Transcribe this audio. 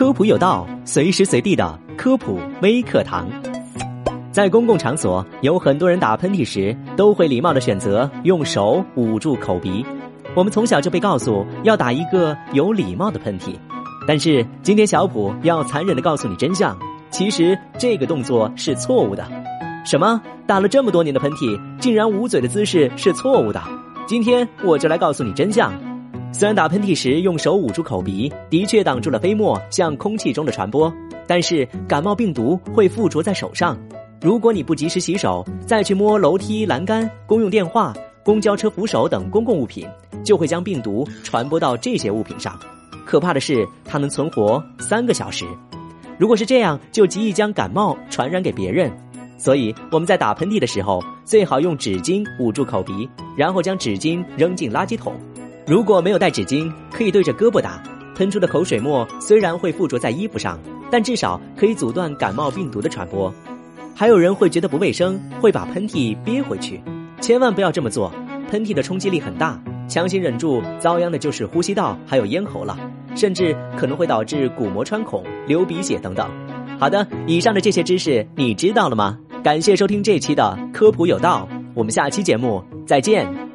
科普有道，随时随地的科普微课堂。在公共场所，有很多人打喷嚏时都会礼貌的选择用手捂住口鼻。我们从小就被告诉要打一个有礼貌的喷嚏，但是今天小普要残忍的告诉你真相，其实这个动作是错误的。什么？打了这么多年的喷嚏，竟然捂嘴的姿势是错误的？今天我就来告诉你真相。虽然打喷嚏时用手捂住口鼻，的确挡住了飞沫向空气中的传播，但是感冒病毒会附着在手上。如果你不及时洗手，再去摸楼梯、栏杆、公用电话、公交车扶手等公共物品，就会将病毒传播到这些物品上。可怕的是，它能存活三个小时。如果是这样，就极易将感冒传染给别人。所以我们在打喷嚏的时候，最好用纸巾捂住口鼻，然后将纸巾扔进垃圾桶。如果没有带纸巾，可以对着胳膊打，喷出的口水沫虽然会附着在衣服上，但至少可以阻断感冒病毒的传播。还有人会觉得不卫生，会把喷嚏憋回去，千万不要这么做。喷嚏的冲击力很大，强行忍住，遭殃的就是呼吸道还有咽喉了，甚至可能会导致鼓膜穿孔、流鼻血等等。好的，以上的这些知识你知道了吗？感谢收听这期的科普有道，我们下期节目再见。